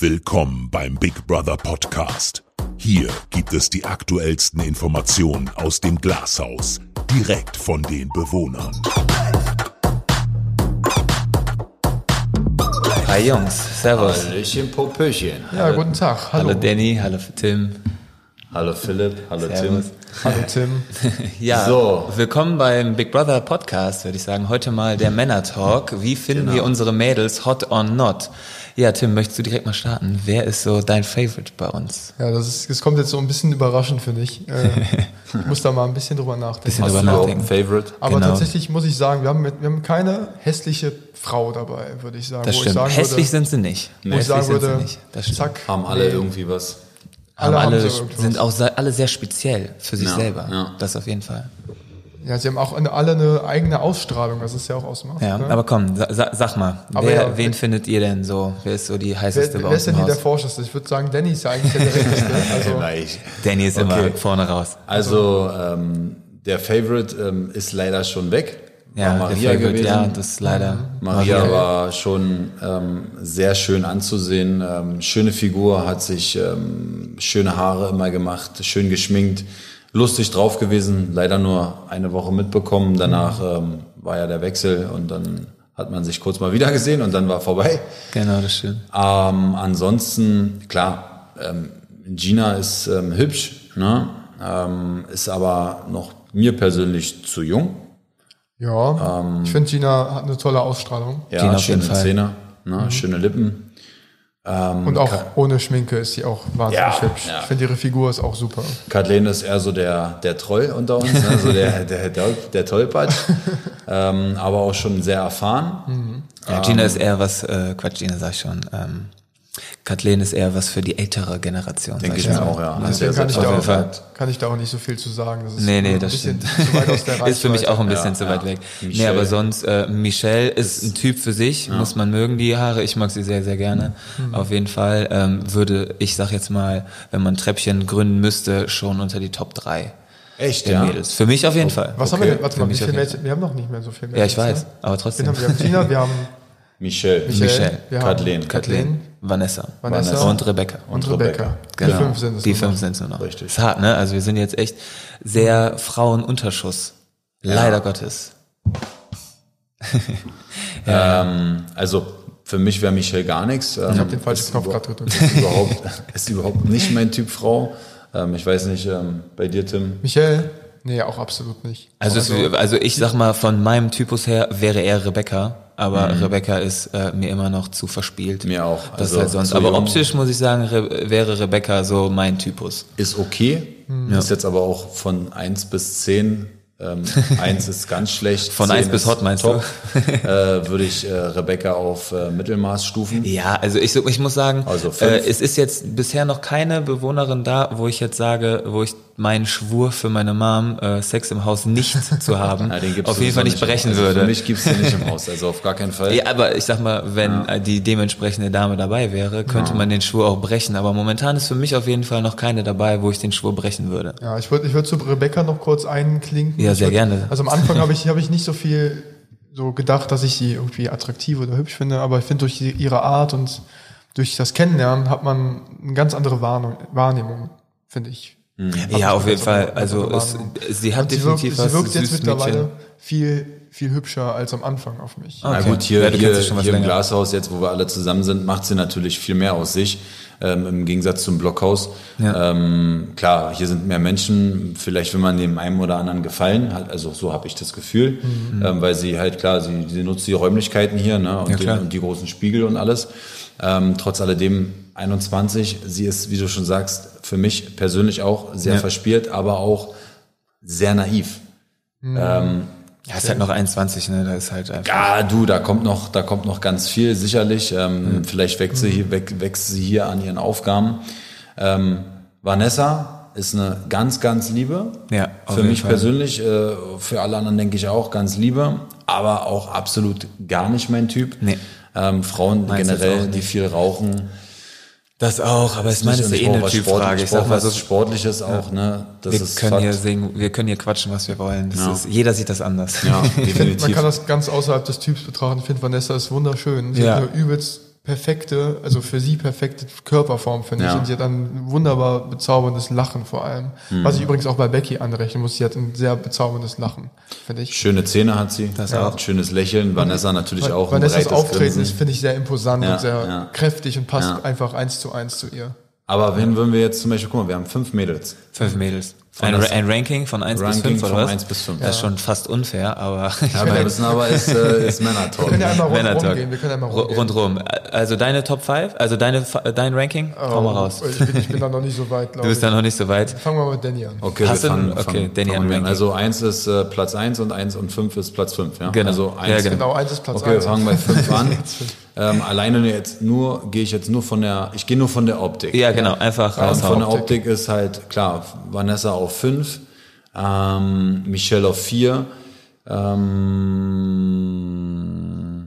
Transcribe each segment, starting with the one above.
Willkommen beim Big Brother Podcast. Hier gibt es die aktuellsten Informationen aus dem Glashaus, direkt von den Bewohnern. Hi Jungs, Servus. Hallöchen, Popöchen. Ja, guten Tag. Hallo. Hallo Danny, hallo Tim. Hallo Philipp, hallo Servus. Tim. Hallo Tim. Ja, So. willkommen beim Big Brother Podcast, würde ich sagen. Heute mal der Männer Talk. Wie finden Genau. wir unsere Mädels hot or not? Ja, Tim, möchtest du direkt mal starten? Wer ist so dein Favorite bei uns? Ja, das, ist, das kommt jetzt so ein bisschen überraschend, finde ich. Äh, ich muss da mal ein bisschen drüber nachdenken. Bisschen drüber nachdenken. Favorite? Aber genau. tatsächlich muss ich sagen, wir haben, mit, wir haben keine hässliche Frau dabei, würde ich sagen. Das stimmt. Ich sagen Hässlich würde, sind sie nicht. wo ich Hässlich sagen sind würde, sie nicht. Das stimmt. zack. Haben alle nee. irgendwie was? Alle haben alle, so sind auch alle sehr speziell für sich Ja, selber. ja. Das auf jeden Fall. Ja, sie haben auch eine, alle eine eigene Ausstrahlung, was es ja auch ausmacht. Ja, ne? aber komm, sa sa sag mal, wer, ja, wen wer- findet ihr denn so? Wer ist so die heißeste wer, bei wer uns ist denn hier der? Forscheste? Ich würde sagen, Danny ist ja eigentlich der Direkteste. Also, Nein, ich- Danny ist Okay. immer vorne raus. Also, ähm, der Favorite ähm, ist leider schon weg. Ja, Maria gewesen. ja, das ist leider. Maria war schon ähm, sehr schön anzusehen. Ähm, schöne Figur, hat sich ähm, schöne Haare immer gemacht, schön geschminkt, lustig drauf gewesen. Leider nur eine Woche mitbekommen. Danach ähm, war ja der Wechsel und dann hat man sich kurz mal wieder gesehen und dann war vorbei. Genau, das stimmt. Ähm, ansonsten, klar, ähm, Gina ist ähm, hübsch, ne? ähm, ist aber noch mir persönlich zu jung. Ja, ich finde, Gina hat eine tolle Ausstrahlung. Ja, Gina schöne. Zähne, ne? schöne Lippen. Und auch ohne Schminke ist sie auch wahnsinnig Ja, hübsch. ja. Ich finde, ihre Figur ist auch super. Kathleen ist eher so der, der Troll unter uns, ne? so der, der, der, der Tollpatsch, ähm, aber auch schon sehr erfahren. Ja, Gina ist eher was, äh, Quatsch, Gina sag ich schon. Ähm, Kathleen ist eher was für die ältere Generation. Denke ich mir auch, ja. Hat Deswegen kann ich, da auch, Fall. kann ich da auch nicht so viel zu sagen. Das ist Nee, nee, ein das bisschen stimmt. zu weit aus der ist für mich auch ein bisschen Ja, zu ja. weit weg. Nee, Michelle. aber sonst, äh, Michelle ist ein Typ für sich, muss man mögen, die Haare. Ich mag sie sehr, sehr gerne. Mhm. Auf jeden Fall ähm, würde, ich sag jetzt mal, wenn man Treppchen gründen müsste, schon unter die Top 3 Echt, der ja? Mädels. Für mich auf jeden Fall. Was haben Okay, wir denn? Warte mal, wie viele Mädchen? Wir haben noch nicht mehr so viele Mädchen. Ja, ich weiß, Ne? aber trotzdem. haben wir? Haben Gina, wir haben Michelle. Michelle, Michelle, wir Kathleen. haben Kathleen Vanessa. Vanessa. Und Rebecca. und Rebecca. Genau. Die fünf sind es. Die fünf sind es nur noch. Richtig. Ist hart, ne? Also wir sind jetzt echt sehr Frauenunterschuss. Leider Gottes. Ähm, also für mich wäre Michelle gar nichts. Ähm, Ich habe den falschen Knopf über- gerade gedrückt. Ist überhaupt, ist überhaupt nicht mein Typ Frau. Ähm, ich weiß nicht, ähm, bei dir, Tim. Michelle? Nee, auch absolut nicht. Also, es, also ich sag mal, von meinem Typus her wäre er Rebecca, aber Rebecca ist äh, mir immer noch zu verspielt. Mir auch. Das Also halt sonst. Aber optisch muss ich sagen, Re wäre Rebecca so mein Typus. Ist okay. Ist jetzt aber auch von 1 bis 10. Ähm, 1 ist ganz schlecht. Von 10 1 bis hot, meinst top. äh, Würde ich äh, Rebecca auf äh, Mittelmaß stufen. Ja, also ich, ich muss sagen, Also äh, es ist jetzt bisher noch keine Bewohnerin da, wo ich jetzt sage, wo ich meinen Schwur für meine Mom, äh, Sex im Haus nicht zu haben, Ja, den gibt's auf jeden Fall nicht brechen also würde. Für mich gibt's den nicht im Haus, also auf gar keinen Fall. Ja, aber ich sag mal, wenn äh, die dementsprechende Dame dabei wäre, könnte man den Schwur auch brechen. Aber momentan ist für mich auf jeden Fall noch keine dabei, wo ich den Schwur brechen würde. Ja, ich würde ich würd zu Rebecca noch kurz einklinken. Ja, Ich sehr würd- gerne. Also am Anfang habe ich, hab ich nicht so viel so gedacht, dass ich sie irgendwie attraktiv oder hübsch finde, aber ich finde durch ihre Art und durch das Kennenlernen hat man eine ganz andere Wahrnehmung finde ich. Ja, auf jeden Fall. Also es, sie hat Und sie wirkt, definitiv was sie wirkt jetzt mittlerweile Mädchen. viel, viel hübscher als am Anfang auf mich. Na Okay. gut, hier, Ja, hier, hier im. Glashaus, jetzt wo wir alle zusammen sind, macht sie natürlich viel mehr aus sich, ähm, im Gegensatz zum Blockhaus. Ja. Ähm, klar, hier sind mehr Menschen, vielleicht will man dem einen oder anderen gefallen, halt, also so habe ich das Gefühl, ähm, weil sie halt, klar, sie, sie nutzt die Räumlichkeiten hier ne, und, Ja, den, und die großen Spiegel und alles. Ähm, trotz alledem 21, sie ist, wie du schon sagst, für mich persönlich auch sehr Ja. verspielt, aber auch sehr naiv. Ähm, Ja, ist halt noch 21, ne? Da ist halt einfach. ja, du, da kommt noch, da kommt noch ganz viel, sicherlich. Ähm, Vielleicht wächst sie, hier, wäch- wächst sie hier an ihren Aufgaben. Ähm, Vanessa ist eine ganz, ganz liebe. Ja, Für mich Fall. persönlich, äh, für alle anderen denke ich auch ganz liebe, aber auch absolut gar nicht mein Typ. Nee. Ähm, Frauen Meins jetzt generell, die viel rauchen. Das auch, aber ich meine, das ist eh eine Typfrage. Ich sag mal so, was Sportliches auch, ne? Das wir ist können Fakt. hier singen, wir können hier quatschen, was wir wollen. Das Ja. ist, jeder sieht das anders. ja, Man definitiv. kann das ganz außerhalb des Typs betrachten. Ich finde, Vanessa ist wunderschön. Sie Ja. hat eine übelst perfekte, also für sie perfekte Körperform, finde ich. Ja. Und sie hat ein wunderbar bezauberndes Lachen vor allem. Mhm. Was ich übrigens auch bei Becky anrechnen muss. Sie hat ein sehr bezauberndes Lachen, finde ich. Schöne Zähne hat sie. Das auch. Schönes Lächeln. Vanessa natürlich auch. Vanessas Auftreten Grinsen. ist, finde ich, sehr imposant Ja, und sehr ja. kräftig und passt Ja. einfach eins zu eins zu ihr. Aber wenn würden wir jetzt zum Beispiel, guck mal, wir haben fünf Mädels. Fünf Mädels. Ein, ein Ranking von 1 bis Ranking 5 oder was? 1 bis 5. Das ist schon fast unfair, aber Ja, wir müssen aber ist, äh, ist Männer-Talk. Wir können ja einmal rundherum gehen. Wir können einmal Ru- rundherum. rundrum. Also deine Top 5, also deine, dein Ranking, komm mal raus. Ich bin, ich bin da noch nicht so weit, Du bist da noch nicht so weit. Fangen wir mit Danny an. Okay, Hast wir fangen, okay, fangen, Danny fangen an. Ranking. Also eins ist äh, Platz 1 und 1 und 5 ist Platz 5, ja? Genau. Also Ja, eins, genau. Genau, eins ist Platz Okay, wir fangen bei 5 an. ähm, alleine jetzt nur, gehe ich jetzt nur von der, ich gehe nur von der Optik. Ja, genau, einfach Ähm, raushauen. von der Optik ist halt, klar, Vanessa auf 5, ähm, Michelle auf 4, ähm,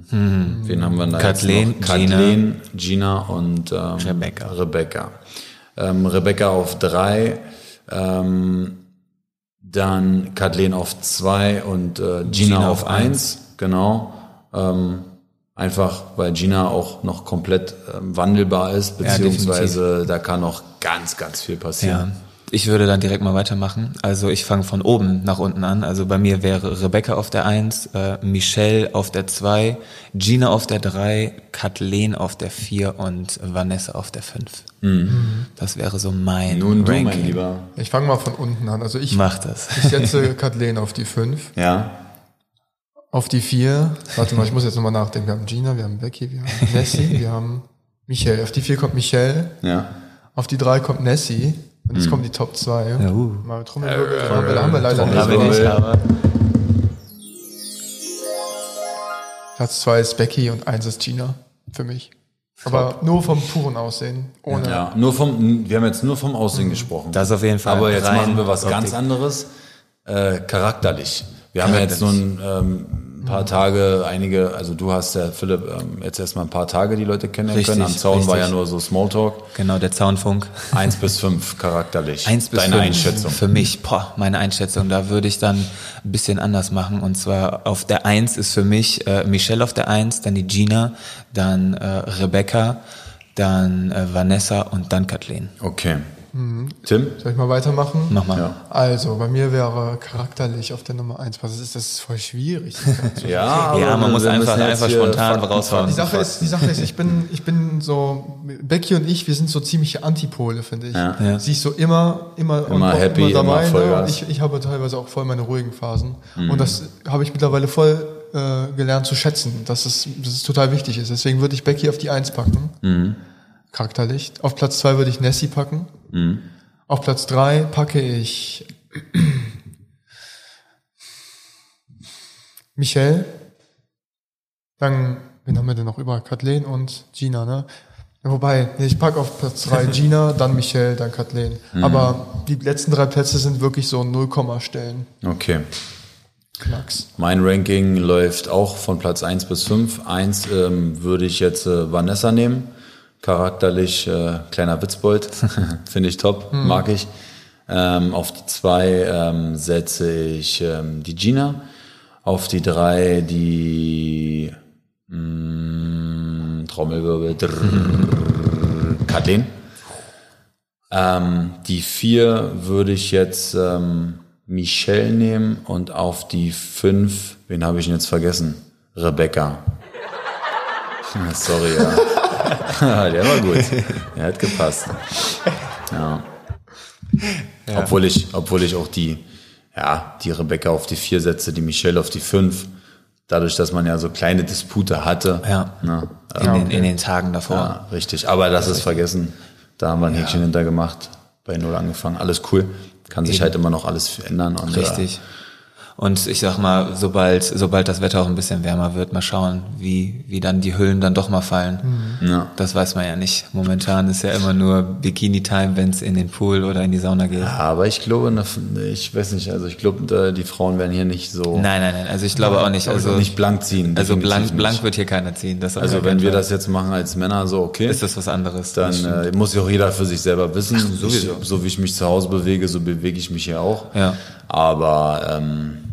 wen haben wir da Kathleen, jetzt noch? Kathleen, Gina, und ähm, Rebecca. Rebecca. Ähm, Rebecca auf 3, ähm, dann Kathleen auf 2 und äh, Gina, Gina auf auf 1, genau. Ähm, einfach, weil Gina auch noch komplett ähm, wandelbar ist, Ja, beziehungsweise da kann noch ganz, ganz viel passieren. Ja. Ich würde dann direkt mal weitermachen. Also ich fange von oben nach unten an. Also bei mir wäre Rebecca auf der 1, äh, Michelle auf der 2, Gina auf der 3, Kathleen auf der 4 und Vanessa auf der 5. Das wäre so mein Mhm. Nun du, Ranking. mein Lieber. Ich fange mal von unten an. Also ich, Mach das. ich setze Kathleen auf die 5. Ja. Auf die 4. Warte mal, ich muss jetzt nochmal nachdenken. Wir haben Gina, wir haben Becky, wir haben Nessie, wir haben Michelle. Auf die 4 kommt Michelle. Ja. Auf die 3 kommt Nessie. Und jetzt kommen die Top 2. uh. Mal Trommelwirbel, Trommelwirbel haben wir leider Da nicht. aber. Platz 2 ist Becky und 1 ist Gina. Für mich. Aber nur vom puren Aussehen. Ohne. Ja, nur vom, wir haben jetzt nur vom Aussehen gesprochen. Das ist auf jeden Fall Aber jetzt machen wir was Optik. ganz anderes, äh, charakterlich. Wir haben ja jetzt ähm, ein paar Tage, einige, also du hast ja, Philipp, ähm, jetzt erstmal ein paar Tage die Leute kennenlernen Richtig, können. Am Zaun war ja richtig. nur so Smalltalk. Genau, der Zaunfunk. Eins bis fünf charakterlich. Eins bis Deine fünf. Einschätzung. Für mich, boah, meine Einschätzung, da würde ich dann ein bisschen anders machen. Und zwar auf der Eins ist für mich äh, Michelle auf der Eins, dann die Gina, dann äh, Rebecca, dann äh, Vanessa und dann Kathleen. Okay. Tim? Soll ich mal weitermachen? Mach mal. Ja. Also, bei mir wäre charakterlich auf der Nummer 1. Was ist das? ist voll schwierig. Ja, Ja, man muss einfach, einfach spontan raushauen. Die Sache ist, die Sache ist, ich bin, ich bin so, Becky und ich, wir sind so ziemliche Antipole, finde ich. Ja. Ja. Sie ist so immer, immer, Immer happy, immer dabei. ne? Vollgas. Und ich, ich habe teilweise auch voll meine ruhigen Phasen. Mhm. Und das habe ich mittlerweile voll äh, gelernt zu schätzen, dass es, dass es total wichtig ist. Deswegen würde ich Becky auf die Eins packen. Mhm. Charakterlich. Auf Platz zwei würde ich Nessie packen. Mhm. Auf Platz drei packe ich Michelle. Dann, wen haben wir denn noch über? Kathleen und Gina, ne? Wobei, ich packe auf Platz drei Gina, dann Michelle, dann Kathleen. Mhm. Aber die letzten drei Plätze sind wirklich so Nullkommastellen. Okay. Knacks. Mein Ranking läuft auch von Platz 1 bis 5. 1 ähm, würde ich jetzt äh, Vanessa nehmen. Charakterlich äh, kleiner Witzbold. Finde ich top, mag ich. Ähm, auf die 2 ähm, setze ich ähm, die Gina. Auf die 3 die mh, Trommelwirbel. Drrrr, Kathleen. Ähm, die 4 würde ich jetzt ähm, Michelle nehmen und auf die 5, wen habe ich denn jetzt vergessen? Rebecca. Sorry, ja. Der war gut. Der hat gepasst. Ja. Obwohl ich, obwohl ich auch die, ja, die Rebecca auf die 4 setze, die Michelle auf die 5. Dadurch, dass man ja so kleine Dispute hatte. Ja. Ne, In, den, in den Tagen davor. ja, richtig. Aber das ist vergessen. Da haben wir ein Häkchen hinter gemacht, bei Null angefangen. Alles cool. Kann sich halt immer noch alles ändern. Und, Richtig. Und ich sag mal, sobald, sobald das Wetter auch ein bisschen wärmer wird, mal schauen, wie, wie dann die Hüllen dann doch mal fallen. Äh, ja. Das weiß man ja nicht. Momentan ist ja immer nur Bikini-Time, wenn es in den Pool oder in die Sauna geht. Aber ich glaube, ne, ich weiß nicht, also ich glaube, die Frauen werden hier nicht so Nein, nein, nein. Also ich glaube auch nicht. Also, nicht blank ziehen. also blank, blank wird hier keiner ziehen. Also wenn wir das jetzt machen als Männer, so okay, ist das was anderes. Dann äh, muss ja auch jeder für sich selber wissen. sowieso. Ich, so wie ich mich zu Hause bewege, so bewege ich mich hier auch. Ja. Aber ähm,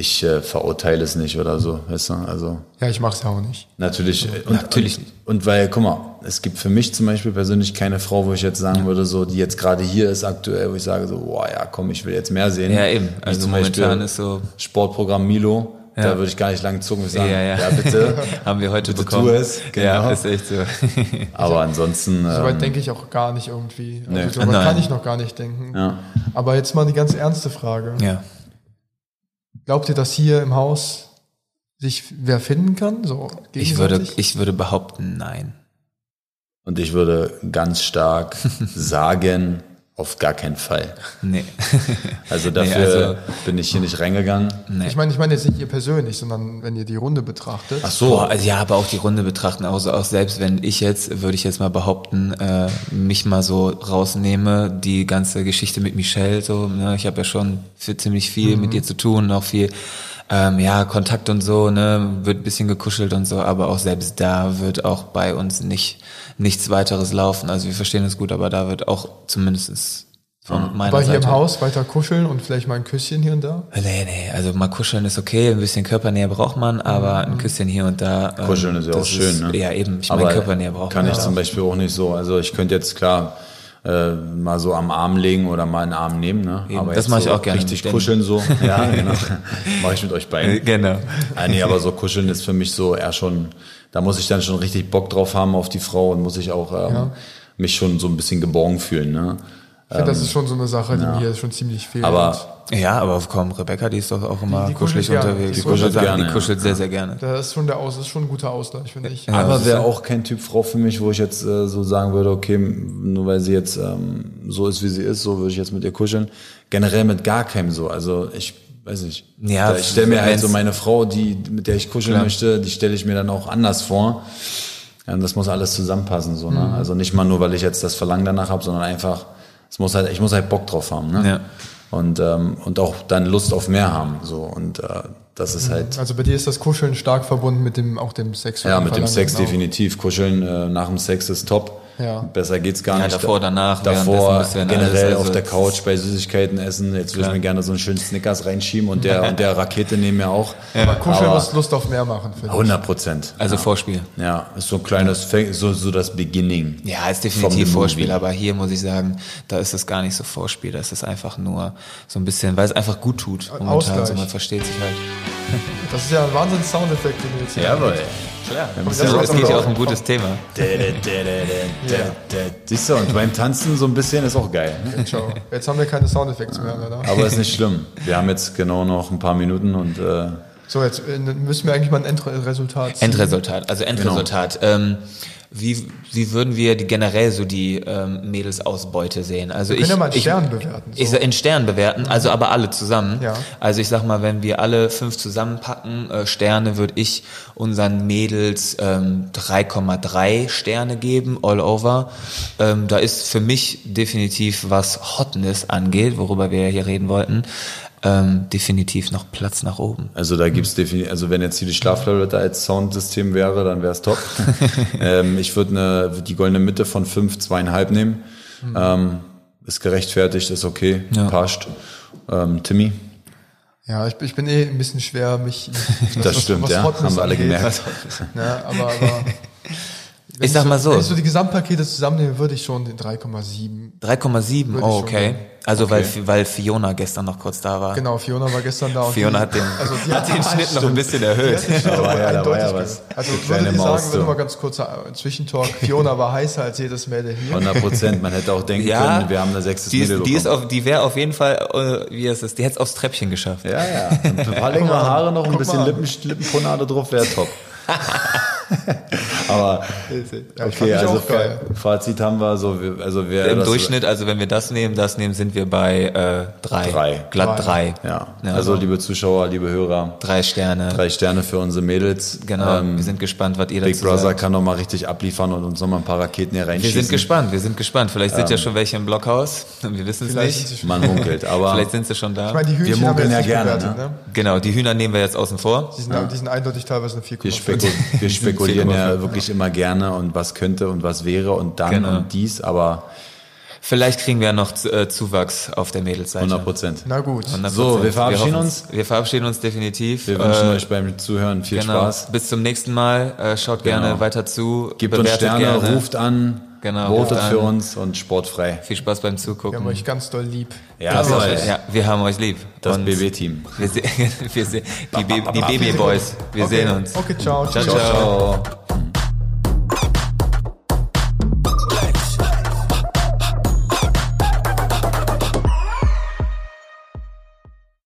ich äh, verurteile es nicht oder so, weißt du? Also Ja, ich mach's ja auch nicht. natürlich, äh, und, Natürlich und, nicht. Und weil, guck mal, es gibt für mich zum Beispiel persönlich keine Frau, wo ich jetzt sagen würde, so die jetzt gerade hier ist aktuell, wo ich sage so, boah, ja, komm, ich will jetzt mehr sehen. Ja, eben. Wie Also zum momentan Beispiel ist so, Sportprogramm Milo. Da Ja. würde ich gar nicht lang zucken und sagen, Ja, ja, ja. bitte. haben wir heute Bitte bekommen. tu es, genau. Ja, ist echt so. Aber ansonsten, Soweit ähm, denke ich auch gar nicht irgendwie. Also Nee. so weit Nein. kann ich noch gar nicht denken. ja. Aber jetzt mal die ganz ernste Frage. ja. Glaubt ihr, dass hier im Haus sich wer finden kann? So Ich würde, ich würde behaupten, nein. Und ich würde ganz stark sagen, auf gar keinen Fall. Nee. Also dafür Nee, also- bin ich hier nicht reingegangen. nee. Ich meine, ich meine jetzt nicht ihr persönlich, sondern wenn ihr die Runde betrachtet. Ach so, Boah, also ja, aber auch die Runde betrachten, also auch selbst wenn ich jetzt, würde ich jetzt mal behaupten, äh, mich mal so rausnehme, die ganze Geschichte mit Michelle, so, ne, ich habe ja schon für ziemlich viel mit ihr zu tun, auch viel, ähm, ja, Kontakt und so, ne, wird ein bisschen gekuschelt und so, aber auch selbst da wird auch bei uns nicht nichts weiteres laufen. Also wir verstehen uns gut, aber da wird auch zumindest von meiner Aber hier Seite. im Haus weiter kuscheln und vielleicht mal ein Küsschen hier und da. Nee, nee, also mal kuscheln ist okay, ein bisschen Körpernähe braucht man, aber ein Küsschen hier und da. ähm, Kuscheln ist ja auch schön, ne? Ja, eben, ich meine, Körpernähe braucht kann man. ich ja zum auch. Beispiel auch nicht so. Also ich könnte jetzt klar äh, mal so am Arm legen oder mal einen Arm nehmen, ne? Eben, Aber das mache ich so auch gerne Richtig kuscheln so. Ja, genau. Mache ich mit euch Äh, beiden. Genau. Ah, nee, aber so kuscheln ist für mich so eher schon, da muss ich dann schon richtig Bock drauf haben auf die Frau und muss ich auch ähm, Ja. mich schon so ein bisschen geborgen fühlen, ne? Ich finde, das ist schon so eine Sache, die mir hier schon ziemlich fehlt. Aber Ja, aber komm, Rebecca, die ist doch auch immer die kuschelt kuschelig gerne. unterwegs. Die kuschelt gerne, die ja. kuschelt sehr, sehr gerne. das ist schon der Aus, das ist schon ein guter Ausgleich, finde ich. Ja, aber ist wäre ja- auch kein Typ Frau für mich, wo ich jetzt äh, so sagen würde, okay, nur weil sie jetzt ähm, so ist, wie sie ist, so würde ich jetzt mit ihr kuscheln. Generell mit gar keinem so. Also ich weiß nicht. Ja, Da ich stelle mir halt so meine Frau, die mit der ich kuscheln Klar. möchte, die stelle ich mir dann auch anders vor. Ja, und das muss alles zusammenpassen, so, Mhm. ne? Also nicht mal nur, weil ich jetzt das Verlangen danach habe, sondern einfach, es muss halt, ich muss halt Bock drauf haben, ne? Ja. Und, ähm, und auch dann Lust auf mehr haben, so. Und äh, das ist halt, Also bei dir ist das Kuscheln stark verbunden mit dem auch dem Sex. ja, mit dem Sex genau. definitiv. Kuscheln äh, nach dem Sex ist top. Ja. Besser geht's gar Ja, nicht. davor, danach, Davor generell also- auf der Couch bei Süßigkeiten essen. Jetzt würde ich mir gerne so einen schönen Snickers reinschieben und der und der Rakete neben mir auch. Aber Kuscheln Aber muss Lust auf mehr machen, finde ich. 100 Prozent. Also Vorspiel. Ja, ist so ein kleines, so, so das Beginning. Ja, ist definitiv Vorspiel, movie. aber hier muss ich sagen, da ist es gar nicht so Vorspiel, da ist es einfach nur so ein bisschen, weil es einfach gut tut. Momentan, Ausgleich. so man versteht sich halt. Das ist ja ein Wahnsinns-Soundeffekt, den du jetzt hier Jawohl. Klar. das So, macht es geht ja auch- um ein gutes Thema. Siehst du, und beim Tanzen so ein bisschen ist auch geil. Ne? Ciao. Jetzt haben wir keine Soundeffekte mehr, leider. Aber ist nicht schlimm. Wir haben jetzt genau noch ein paar Minuten und äh, So, jetzt äh, müssen wir eigentlich mal ein Endresultat ziehen. Endresultat, also Endresultat. Ähm, wie, wie würden wir die generell so die ähm, Mädelsausbeute sehen? Also können ich, ja mal in ich, Sternen bewerten, so. Ich, in Sternen bewerten, also aber alle zusammen. Ja. Also ich sag mal, wenn wir alle fünf zusammenpacken, äh, Sterne, würde ich unseren Mädels ähm, 3,3 Sterne geben, all over. Ähm, da ist für mich definitiv, was Hotness angeht, worüber wir ja hier reden wollten, ähm, definitiv noch Platz nach oben. Also da gibt's definitiv, also wenn jetzt hier die Schlaftablette als Soundsystem wäre, dann wäre es top. ähm, ich würde eine, die goldene Mitte von fünf, zweieinhalb nehmen. Ähm, ist gerechtfertigt, ist okay, Ja. passt. Ähm, Timmy, Ja, ich, ich bin eh ein bisschen schwer, mich. das stimmt, ja, Hotness haben wir alle angeht. gemerkt. Ja, aber, aber wenn Ich sag mal so. Wenn ich so die Gesamtpakete zusammennehme, würde ich schon den 3,7. 3,7, Würde ich oh schon okay. geben. Also weil, weil Fiona gestern noch kurz da war. Genau, Fiona war gestern da. und Fiona hat den, also hat den Schnitt noch ein bisschen erhöht. Da war ja- da war ja was. Also Die ich würde Maus, sagen, wenn so. mal ganz kurzer Zwischentalk, Fiona war heißer als jedes Mädel hier. 100 Prozent. Man hätte auch denken Ja, können, wir haben eine sechstes die, Mädel ist, die, ist bekommen. auf, die wäre auf jeden Fall, äh, wie heißt es, die hätte es aufs Treppchen geschafft. Ja, ja. Ein paar längere Haare noch, ein bisschen. Lippen, Lippenponade drauf, wäre top. Aber Ja, ich fand okay, also auch geil. Fazit haben wir so, wir- also wir Im das- Durchschnitt, also wenn wir das nehmen, das nehmen, sind wir bei äh, drei. Drei. Glatt drei. Ja, Ja, also liebe Zuschauer, liebe Hörer, Drei Sterne. drei Sterne für unsere Mädels. Genau. Ähm, wir sind gespannt, was ihr Big dazu Brother sagt. kann noch mal richtig abliefern und uns noch mal ein paar Raketen hier Wir reinschießen. sind gespannt, wir sind gespannt. Vielleicht sind ja schon welche im Blockhaus. Wir wissen es nicht. Man munkelt, aber Vielleicht sind sie schon da. Ich meine, die Wir Hühnchen haben wir munkeln jetzt ja nicht gerne, bewertet, ne? ne? Genau, die Hühner nehmen wir jetzt außen vor. Die sind, die sind eindeutig teilweise eine 4,5. wir, spekul wir spekulieren ja 4,5. wirklich immer gerne und was könnte und was wäre und dann Genau. und dies, aber Vielleicht kriegen wir ja noch äh, Zuwachs auf der Mädelsseite. 100 Prozent. Na gut. 100%. So, wir verabschieden hoffen's. uns. Wir verabschieden uns definitiv. Wir wünschen Äh, euch beim Zuhören viel genau. Spaß. Bis zum nächsten Mal. Äh, schaut gerne Genau. weiter zu. Gebt uns Sterne, gerne. ruft an, Genau, votet für uns und sportfrei. Viel Spaß beim Wir Zugucken. haben euch ganz doll lieb. Ja, Das ist- ja, wir haben euch lieb. Das Und BB-Team. Wir, se wir se die, die Baby Boys. Wir okay. sehen uns. Okay, ciao. Ciao, ciao. Ciao.